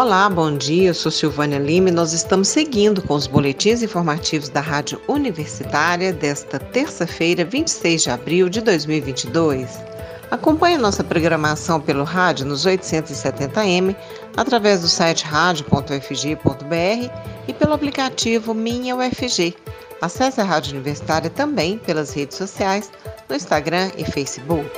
Olá, bom dia. Eu sou Silvânia Lima e nós estamos seguindo com os boletins informativos da Rádio Universitária desta terça-feira, 26 de abril de 2022. Acompanhe nossa programação pelo rádio nos 870m, através do site rádio.ufg.br e pelo aplicativo Minha UFG. Acesse a Rádio Universitária também pelas redes sociais, no Instagram e Facebook.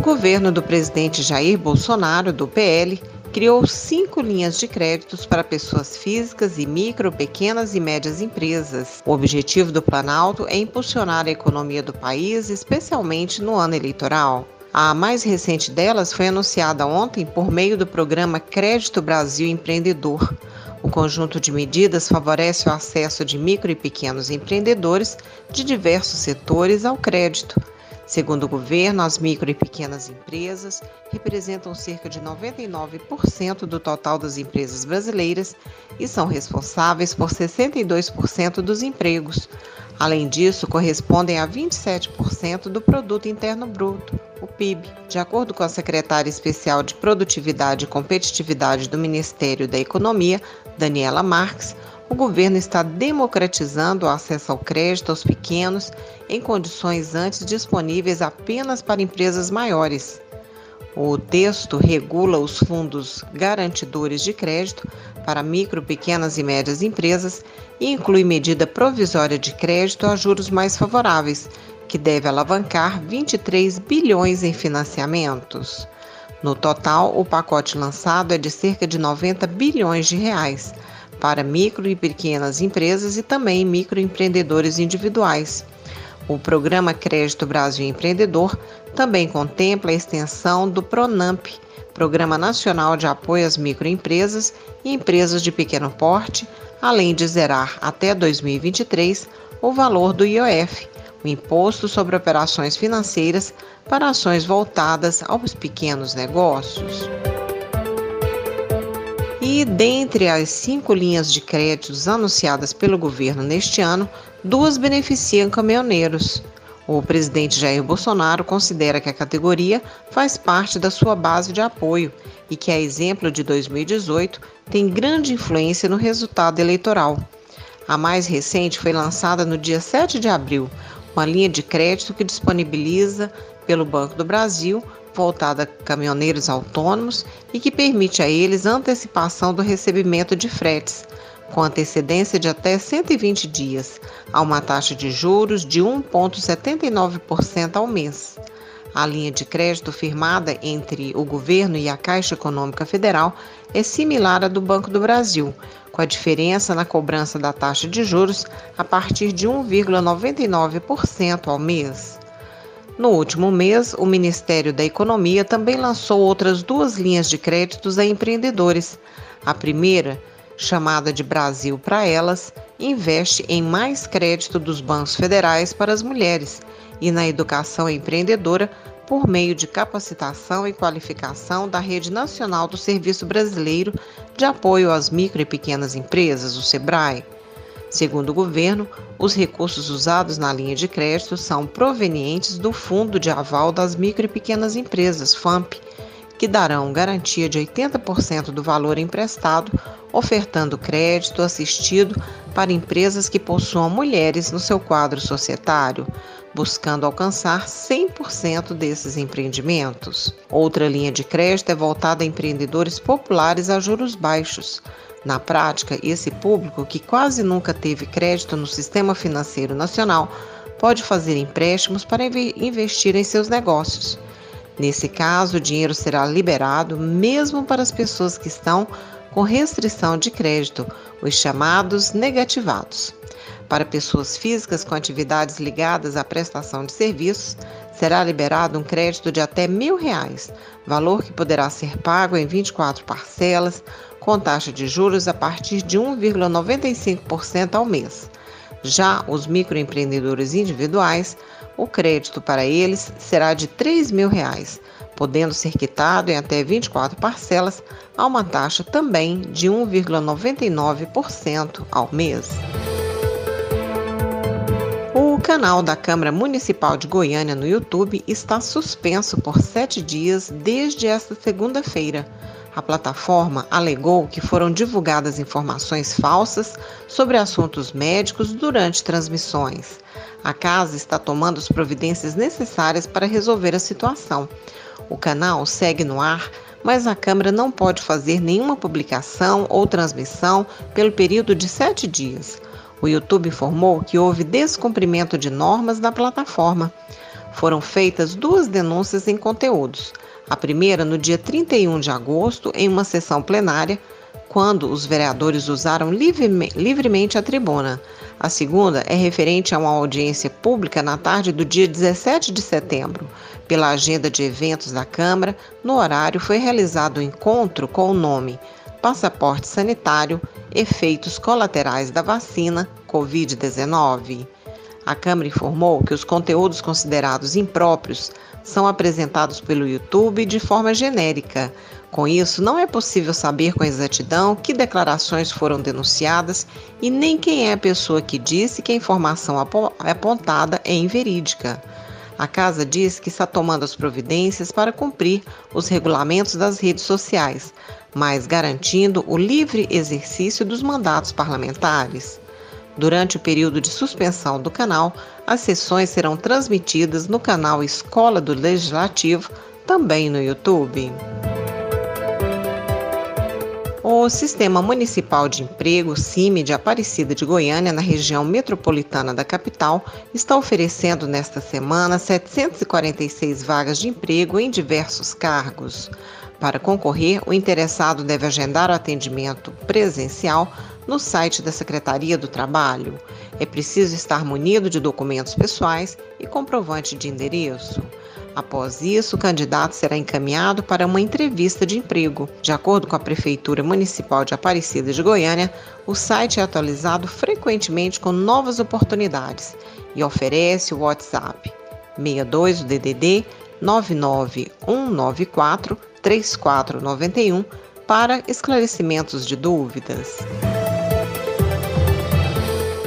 O governo do presidente Jair Bolsonaro, do PL, criou cinco linhas de créditos para pessoas físicas e micro, pequenas e médias empresas. O objetivo do Planalto é impulsionar a economia do país, especialmente no ano eleitoral. A mais recente delas foi anunciada ontem por meio do programa Crédito Brasil Empreendedor. O conjunto de medidas favorece o acesso de micro e pequenos empreendedores de diversos setores ao crédito Segundo o governo, as micro e pequenas empresas representam cerca de 99% do total das empresas brasileiras e são responsáveis por 62% dos empregos. Além disso, correspondem a 27% do produto interno bruto, o PIB. De acordo com a secretária especial de Produtividade e Competitividade do Ministério da Economia, Daniela Marques, o governo está democratizando o acesso ao crédito aos pequenos em condições antes disponíveis apenas para empresas maiores. O texto regula os fundos garantidores de crédito para micro, pequenas e médias empresas e inclui medida provisória de crédito a juros mais favoráveis, que deve alavancar 23 bilhões em financiamentos. No total, o pacote lançado é de cerca de 90 bilhões de reais para micro e pequenas empresas e também microempreendedores individuais. O programa Crédito Brasil Empreendedor também contempla a extensão do PRONAMP, Programa Nacional de Apoio às Microempresas e Empresas de Pequeno Porte, além de zerar até 2023 o valor do IOF, o Imposto sobre Operações Financeiras para ações voltadas aos pequenos negócios. E dentre as cinco linhas de créditos anunciadas pelo governo neste ano, duas beneficiam caminhoneiros. O presidente Jair Bolsonaro considera que a categoria faz parte da sua base de apoio e que, a exemplo de 2018, tem grande influência no resultado eleitoral. A mais recente foi lançada no dia 7 de abril, uma linha de crédito que disponibiliza pelo Banco do Brasil voltada a caminhoneiros autônomos e que permite a eles antecipação do recebimento de fretes, com antecedência de até 120 dias, a uma taxa de juros de 1,79% ao mês. A linha de crédito firmada entre o governo e a Caixa Econômica Federal é similar à do Banco do Brasil, com a diferença na cobrança da taxa de juros a partir de 1,99% ao mês. No último mês, o Ministério da Economia também lançou outras duas linhas de créditos a empreendedores. A primeira, chamada de Brasil para Elas, investe em mais crédito dos bancos federais para as mulheres e na educação empreendedora por meio de capacitação e qualificação da Rede Nacional do Serviço Brasileiro de Apoio às Micro e Pequenas Empresas, o SEBRAE. Segundo o governo, os recursos usados na linha de crédito são provenientes do Fundo de Aval das Micro e Pequenas Empresas, FAMP, que darão garantia de 80% do valor emprestado, ofertando crédito assistido para empresas que possuam mulheres no seu quadro societário, buscando alcançar 100% desses empreendimentos. Outra linha de crédito é voltada a empreendedores populares a juros baixos na prática, esse público, que quase nunca teve crédito no sistema financeiro nacional, pode fazer empréstimos para investir em seus negócios. Nesse caso, o dinheiro será liberado mesmo para as pessoas que estão com restrição de crédito, os chamados negativados. Para pessoas físicas com atividades ligadas à prestação de serviços, será liberado um crédito de até mil reais, valor que poderá ser pago em 24 parcelas com taxa de juros a partir de 1,95% ao mês. Já os microempreendedores individuais, o crédito para eles será de 3 mil reais, podendo ser quitado em até 24 parcelas a uma taxa também de 1,99% ao mês. Canal da Câmara Municipal de Goiânia no YouTube está suspenso por sete dias desde esta segunda-feira. A plataforma alegou que foram divulgadas informações falsas sobre assuntos médicos durante transmissões. A casa está tomando as providências necessárias para resolver a situação. O canal segue no ar, mas a Câmara não pode fazer nenhuma publicação ou transmissão pelo período de sete dias. O YouTube informou que houve descumprimento de normas da plataforma. Foram feitas duas denúncias em conteúdos. A primeira no dia 31 de agosto, em uma sessão plenária, quando os vereadores usaram livremente a tribuna. A segunda é referente a uma audiência pública na tarde do dia 17 de setembro. Pela agenda de eventos da Câmara, no horário foi realizado o um encontro com o nome Passaporte Sanitário Efeitos Colaterais da Vacina Covid-19. A Câmara informou que os conteúdos considerados impróprios são apresentados pelo YouTube de forma genérica. Com isso, não é possível saber com exatidão que declarações foram denunciadas e nem quem é a pessoa que disse que a informação apontada é inverídica. A casa diz que está tomando as providências para cumprir os regulamentos das redes sociais, mas garantindo o livre exercício dos mandatos parlamentares. Durante o período de suspensão do canal, as sessões serão transmitidas no canal Escola do Legislativo, também no YouTube. O Sistema Municipal de Emprego, CIMI, de Aparecida de Goiânia, na região metropolitana da capital, está oferecendo nesta semana 746 vagas de emprego em diversos cargos. Para concorrer, o interessado deve agendar o atendimento presencial no site da Secretaria do Trabalho. É preciso estar munido de documentos pessoais e comprovante de endereço. Após isso, o candidato será encaminhado para uma entrevista de emprego. De acordo com a Prefeitura Municipal de Aparecida de Goiânia, o site é atualizado frequentemente com novas oportunidades e oferece o WhatsApp 62 DDD 99194 3491 para esclarecimentos de dúvidas.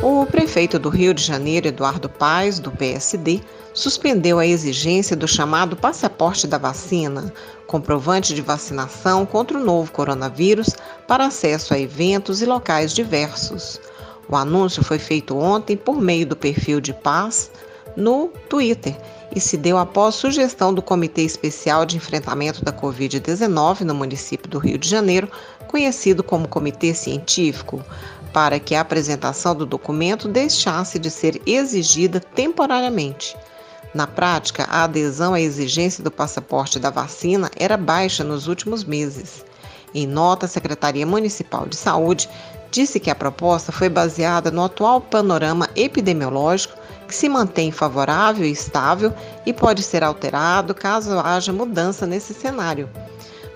O prefeito do Rio de Janeiro, Eduardo Paes, do PSD, suspendeu a exigência do chamado passaporte da vacina, comprovante de vacinação contra o novo coronavírus, para acesso a eventos e locais diversos. O anúncio foi feito ontem por meio do perfil de Paz no Twitter e se deu após sugestão do Comitê Especial de Enfrentamento da Covid-19 no município do Rio de Janeiro, conhecido como Comitê Científico, para que a apresentação do documento deixasse de ser exigida temporariamente. Na prática, a adesão à exigência do passaporte da vacina era baixa nos últimos meses. Em nota, a Secretaria Municipal de Saúde disse que a proposta foi baseada no atual panorama epidemiológico que se mantém favorável e estável e pode ser alterado caso haja mudança nesse cenário.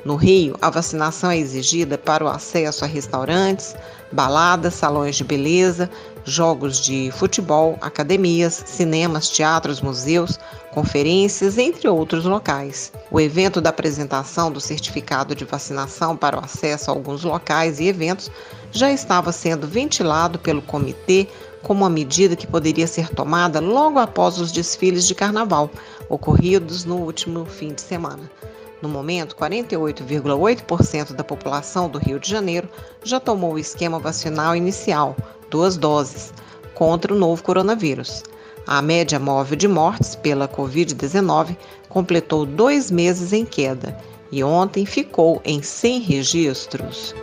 No Rio, a vacinação é exigida para o acesso a restaurantes, baladas, salões de beleza, jogos de futebol, academias, cinemas, teatros, museus, conferências, entre outros locais. O evento da apresentação do certificado de vacinação para o acesso a alguns locais e eventos já estava sendo ventilado pelo comitê como uma medida que poderia ser tomada logo após os desfiles de carnaval ocorridos no último fim de semana. No momento, 48,8% da população do Rio de Janeiro já tomou o esquema vacinal inicial, duas doses, contra o novo coronavírus. A média móvel de mortes pela Covid-19 completou dois meses em queda e ontem ficou em 100 registros.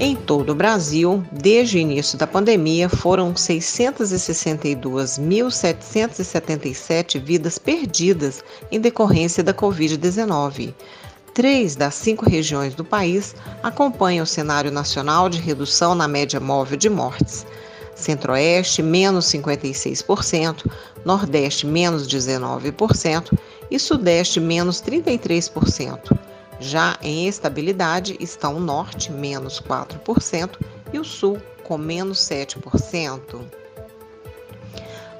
Em todo o Brasil, desde o início da pandemia, foram 662.777 vidas perdidas em decorrência da Covid-19. Três das cinco regiões do país acompanham o cenário nacional de redução na média móvel de mortes. Centro-Oeste, menos 56%, Nordeste, menos 19% e Sudeste, menos 33%. Já em estabilidade estão o norte, menos 4%, e o sul, com menos 7%.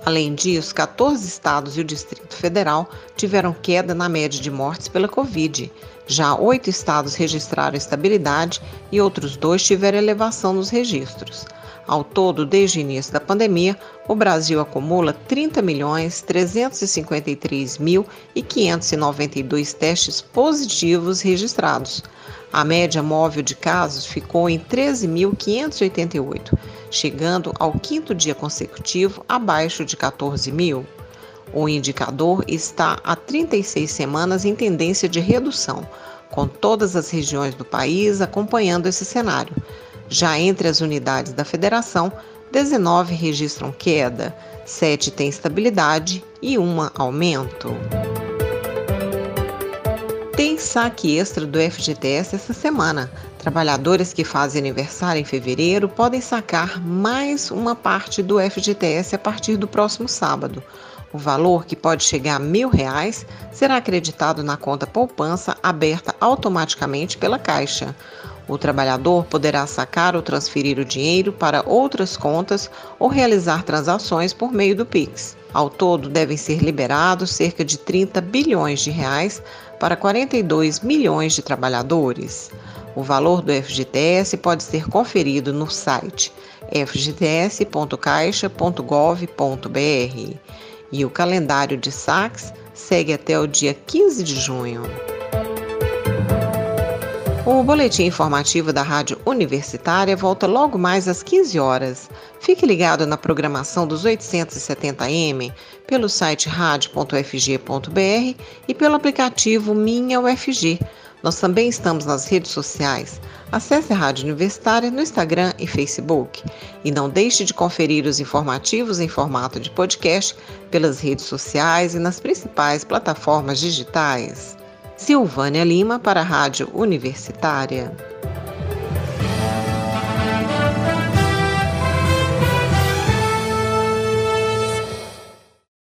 Além disso, 14 estados e o Distrito Federal tiveram queda na média de mortes pela Covid. Já oito estados registraram estabilidade e outros dois tiveram elevação nos registros. Ao todo, desde o início da pandemia, o Brasil acumula 30 milhões 353 mil e 592 testes positivos registrados. A média móvel de casos ficou em 13.588, chegando ao quinto dia consecutivo abaixo de 14 mil. O indicador está há 36 semanas em tendência de redução, com todas as regiões do país acompanhando esse cenário. Já entre as unidades da federação, 19 registram queda, 7 têm estabilidade e uma aumento. Tem saque extra do FGTS essa semana. Trabalhadores que fazem aniversário em fevereiro podem sacar mais uma parte do FGTS a partir do próximo sábado. O valor, que pode chegar a mil reais, será acreditado na conta poupança aberta automaticamente pela Caixa. O trabalhador poderá sacar ou transferir o dinheiro para outras contas ou realizar transações por meio do Pix. Ao todo, devem ser liberados cerca de 30 bilhões de reais para 42 milhões de trabalhadores. O valor do FGTS pode ser conferido no site fgts.caixa.gov.br e o calendário de saques segue até o dia 15 de junho. O boletim informativo da Rádio Universitária volta logo mais às 15 horas. Fique ligado na programação dos 870M pelo site rádio.fg.br e pelo aplicativo Minha UFG. Nós também estamos nas redes sociais. Acesse a Rádio Universitária no Instagram e Facebook. E não deixe de conferir os informativos em formato de podcast pelas redes sociais e nas principais plataformas digitais. Silvânia Lima para a Rádio Universitária.